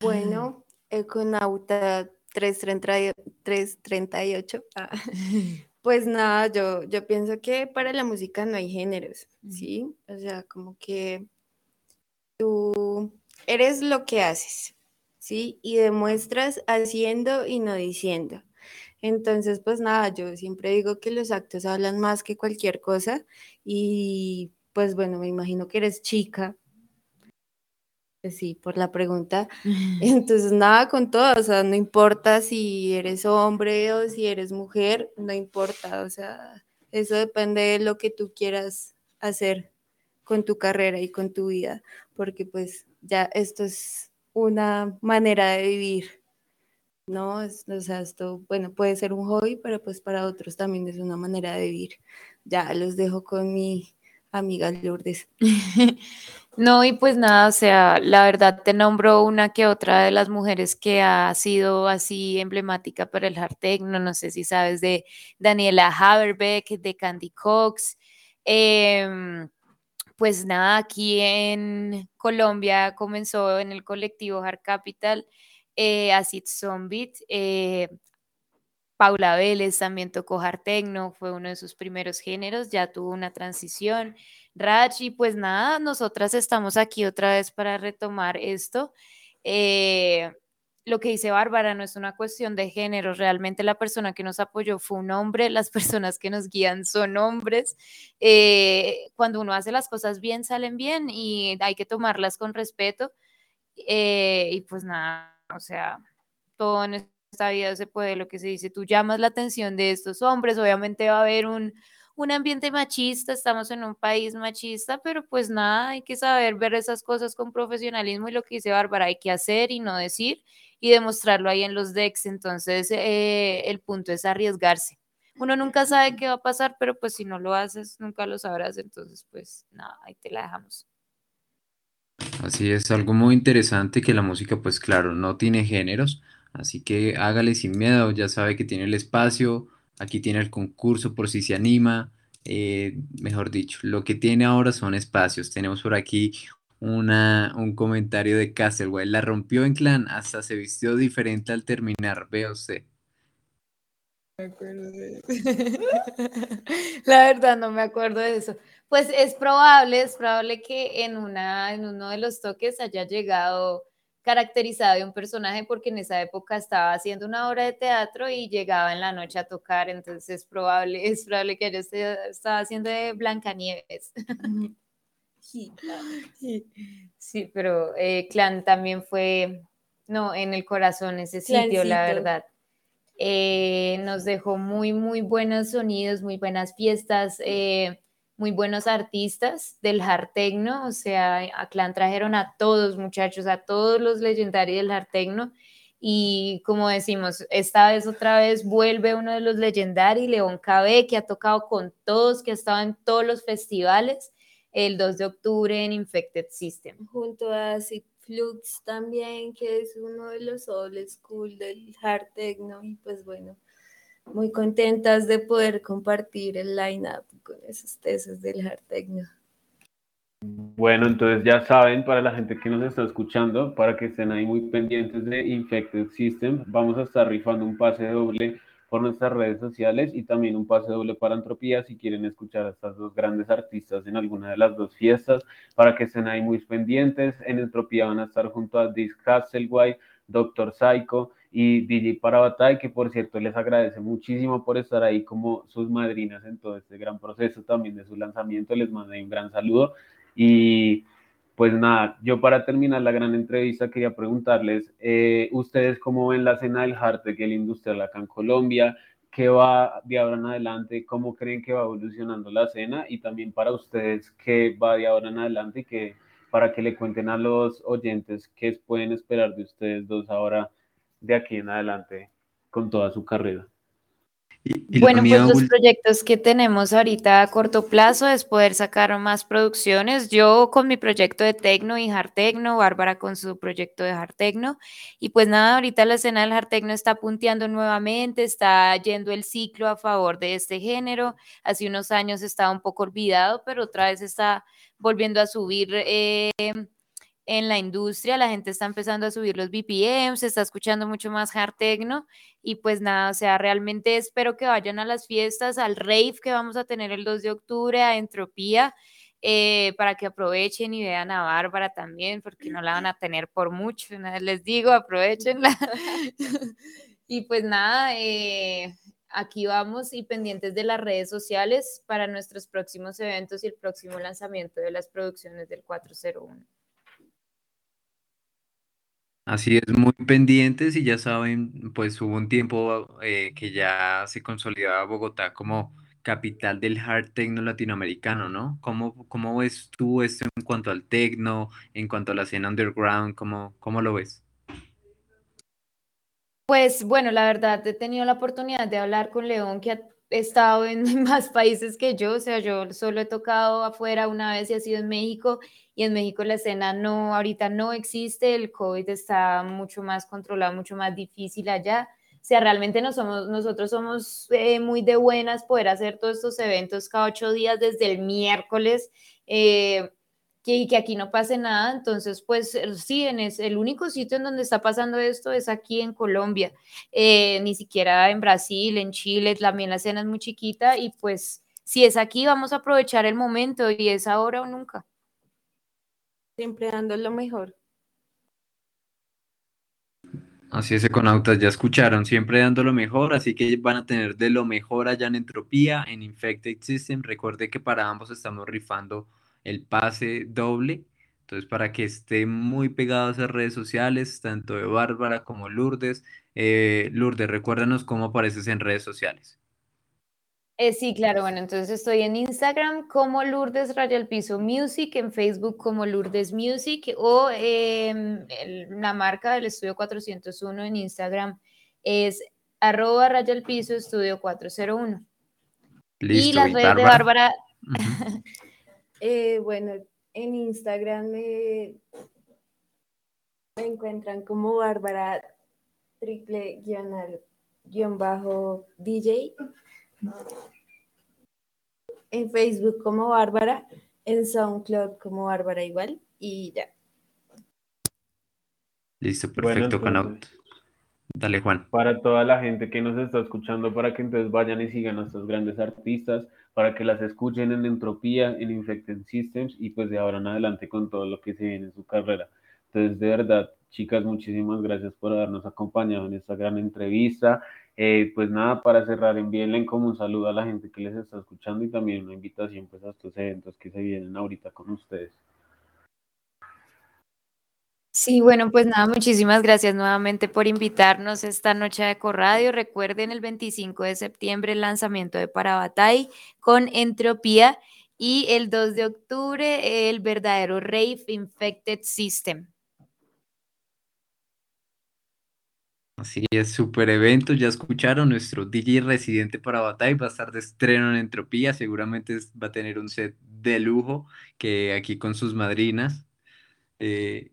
Bueno, Econauta 338. Ah, [LAUGHS] pues nada, yo, yo pienso que para la música no hay géneros, ¿sí? O sea, como que tú Eres lo que haces, ¿sí? Y demuestras haciendo y no diciendo. Entonces, pues nada, yo siempre digo que los actos hablan más que cualquier cosa y pues bueno, me imagino que eres chica. Pues sí, por la pregunta. [LAUGHS] Entonces, nada con todo, o sea, no importa si eres hombre o si eres mujer, no importa, o sea, eso depende de lo que tú quieras hacer con tu carrera y con tu vida, porque pues ya esto es una manera de vivir, ¿no? o sea, esto, bueno, puede ser un hobby, pero pues para otros también es una manera de vivir. Ya los dejo con mi amiga Lourdes. [LAUGHS] No, y pues nada, o sea, la verdad te nombro una que otra de las mujeres que ha sido así emblemática para el hard techno, no sé si sabes de Daniela Haberbeck, de Candy Cox, eh, pues nada, aquí en Colombia comenzó en el colectivo Hard Capital, eh, Acid Zombie, eh, Paula Vélez también tocó hard techno, fue uno de sus primeros géneros, ya tuvo una transición. Rach, pues nada, nosotras estamos aquí otra vez para retomar esto. Eh, lo que dice Bárbara no es una cuestión de género, realmente la persona que nos apoyó fue un hombre, las [LAUGHS] personas que nos guían son hombres. Eh, cuando uno hace las cosas bien, salen bien y hay que tomarlas con respeto. Eh, y pues nada, o sea, todo en esta vida se puede, lo que se dice, tú llamas la atención de estos hombres, obviamente va a haber un, un ambiente machista, estamos en un país machista, pero pues nada, hay que saber ver esas cosas con profesionalismo y lo que dice Bárbara, hay que hacer y no decir y demostrarlo ahí en los decks. Entonces, eh, el punto es arriesgarse. Uno nunca sabe qué va a pasar, pero pues si no lo haces, nunca lo sabrás. Entonces, pues nada, ahí te la dejamos. Así es, algo muy interesante que la música, pues claro, no tiene géneros, así que hágale sin miedo, ya sabe que tiene el espacio, aquí tiene el concurso por si se anima, eh, mejor dicho, lo que tiene ahora son espacios. Tenemos por aquí una, un comentario de Castlewell, la rompió en clan, hasta se vistió diferente al terminar, vea usted. [LAUGHS] La verdad no me acuerdo de eso. Pues es probable, es probable que en, una, en uno de los toques haya llegado caracterizado de un personaje porque en esa época estaba haciendo una obra de teatro y llegaba en la noche a tocar, entonces es probable, [LAUGHS] es probable que haya estaba haciendo de Blancanieves. [LAUGHS] Sí, sí, pero eh, Clan también fue, no, en el corazón ese sitio, la verdad. Eh, nos dejó muy, muy buenos sonidos, muy buenas fiestas. Eh, muy buenos artistas del hard techno, o sea, a Clan trajeron a todos muchachos, a todos los legendarios del hard techno y como decimos, esta vez otra vez vuelve uno de los legendarios, León KB, que ha tocado con todos, que ha estado en todos los festivales, el 2 de octubre en Infected System. Junto a Sid Flux también, que es uno de los old school del hard techno y pues bueno, muy contentas de poder compartir el line-up con esos tesis del hard techno. Bueno, entonces ya saben, para la gente que nos está escuchando, para que estén ahí muy pendientes de Infected System, vamos a estar rifando un pase doble por nuestras redes sociales y también un pase doble para Antropía si quieren escuchar a estas dos grandes artistas en alguna de las dos fiestas, para que estén ahí muy pendientes. En Entropía van a estar junto a Disc Hasselwhite, Doctor Psycho y DJ Parabatay, que por cierto les agradece muchísimo por estar ahí como sus madrinas en todo este gran proceso también de su lanzamiento. Les mandé un gran saludo. Y pues nada, yo para terminar la gran entrevista quería preguntarles, eh, ¿ustedes cómo ven la escena del hardtech industrial acá en Colombia? ¿Qué va de ahora en adelante? ¿Cómo creen que va evolucionando la escena? Y también para ustedes, ¿qué va de ahora en adelante? Y que, para que le cuenten a los oyentes qué pueden esperar de ustedes dos ahora de aquí en adelante con toda su carrera. bueno, pues los proyectos que tenemos ahorita a corto plazo es poder sacar más producciones. Yo con mi proyecto de Tecno y Hard Tecno, Bárbara con su proyecto de Hard Tecno. Y pues nada, ahorita la escena del Hard Tecno está punteando nuevamente, está yendo el ciclo a favor de este género. Hace unos años estaba un poco olvidado, pero otra vez está volviendo a subir. Eh, en la industria, la gente está empezando a subir los BPM, se está escuchando mucho más hard techno y pues nada, o sea, realmente espero que vayan a las fiestas, al rave que vamos a tener el 2 de octubre, a Entropía, eh, para que aprovechen y vean a Bárbara también, porque no la van a tener por mucho, les digo, aprovechenla. [LAUGHS] [LAUGHS] y pues nada, eh, aquí vamos y pendientes de las redes sociales para nuestros próximos eventos y el próximo lanzamiento de las producciones del 401. Así es, muy pendientes y ya saben, pues hubo un tiempo eh, que ya se consolidaba Bogotá como capital del hard techno latinoamericano, ¿no? ¿Cómo, cómo ves tú esto en cuanto al techno, en cuanto a la escena underground? ¿Cómo, cómo lo ves? Pues bueno, la verdad he tenido la oportunidad de hablar con León, que ha estado en [LAUGHS] más países que yo, o sea, yo solo he tocado afuera una vez y ha sido en México y en México la escena no, ahorita no existe, el COVID está mucho más controlado, mucho más difícil allá. O sea, realmente no somos, nosotros somos eh, muy de buenas poder hacer todos estos eventos cada ocho días desde el miércoles. Eh, y que aquí no pase nada. Entonces, pues eh, sí, en es, el único sitio en donde está pasando esto es aquí en Colombia, ni siquiera en Brasil, en Chile, también la escena es muy chiquita y pues si es aquí, vamos a aprovechar el momento y es ahora o nunca siempre dando lo mejor. Así es, Econautas, ya escucharon, siempre dando lo mejor, así que van a tener de lo mejor allá en Entropía, en Infected System. Recuerde que para ambos estamos rifando el pase doble, entonces para que estén muy pegados a redes sociales, tanto de Bárbara como Lourdes. Eh, Lourdes, recuérdanos cómo apareces en redes sociales. Eh, sí, claro, bueno, entonces estoy en Instagram como Lourdes Raya el Piso Music, en Facebook como Lourdes Music o em, el- la marca del estudio 401 en Instagram es arroba Raya el Piso estudio 401. y Listo, las y redes de Bárbara. [LAUGHS] Eh, bueno, en Instagram me, me encuentran como Bárbara triple guion al- guion bajo DJ. En Facebook como Bárbara, en SoundCloud como Bárbara igual y ya. Listo, Bueno, perfecto, con entonces- autos. Dale, Juan. para toda la gente que nos está escuchando, para que entonces vayan y sigan a estos grandes artistas, para que las escuchen en Entropía, en Infected Systems y pues de ahora en adelante con todo lo que se viene en su carrera. Entonces, de verdad, chicas, muchísimas gracias por habernos acompañado en esta gran entrevista. Eh, pues nada, para cerrar, envíenle como un saludo a la gente que les está escuchando y también una invitación pues a estos eventos que se vienen ahorita con ustedes. Sí, bueno, pues nada, muchísimas gracias nuevamente por invitarnos esta noche a Ecoradio. Recuerden el 25 de septiembre el lanzamiento de Parabatay con Entropía y el 2 de octubre el verdadero Rave Infected System. Así es, super evento. Ya escucharon, nuestro DJ residente para Batalla va a estar de estreno en Entropía. Seguramente va a tener un set de lujo que aquí con sus madrinas. Eh,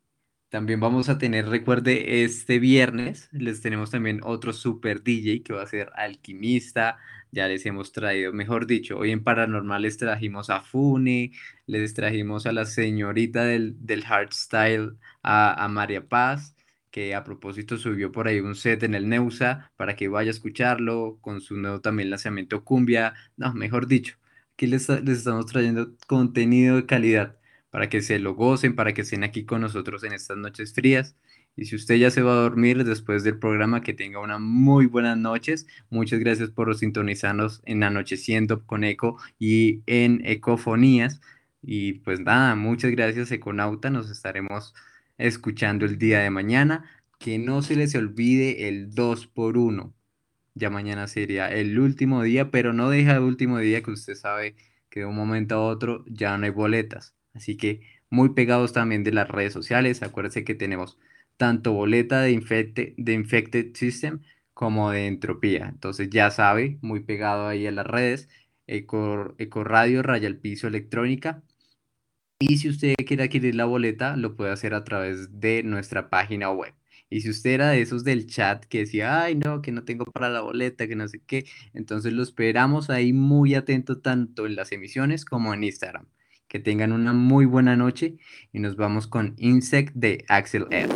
también vamos a tener, recuerde, este viernes les tenemos también otro super DJ que va a ser Alquimista. Ya les hemos traído, mejor dicho, hoy en Paranormal les trajimos a Funi, les trajimos a la señorita del, del hardstyle, a, a María Paz, que a propósito subió por ahí un set en el Neusa para que vaya a escucharlo con su nuevo también lanzamiento Cumbia. No, mejor dicho, aquí les, les estamos trayendo contenido de calidad para que se lo gocen, para que estén aquí con nosotros en estas noches frías. Y si usted ya se va a dormir después del programa, que tenga una muy buenas noches. Muchas gracias por sintonizarnos en Anocheciendo con Eco y en Ecofonías. Y pues nada, muchas gracias Econauta, nos estaremos escuchando el día de mañana. Que no se les olvide el 2 por 1 Ya mañana sería el último día, pero no deja el último día que usted sabe que de un momento a otro ya no hay boletas. Así que muy pegados también de las redes sociales. Acuérdense que tenemos tanto boleta de, Infected, System como de Entropía. Entonces ya sabe, muy pegado ahí a las redes. Eco, Radio, Raya al Piso Electrónica. Y si usted quiere adquirir la boleta, lo puede hacer a través de nuestra página web. Y si usted era de esos del chat que decía, ay, no, que no tengo para la boleta, que no sé qué, entonces lo esperamos ahí muy atento tanto en las emisiones como en Instagram. Que tengan una muy buena noche y nos vamos con Insect de Axel F.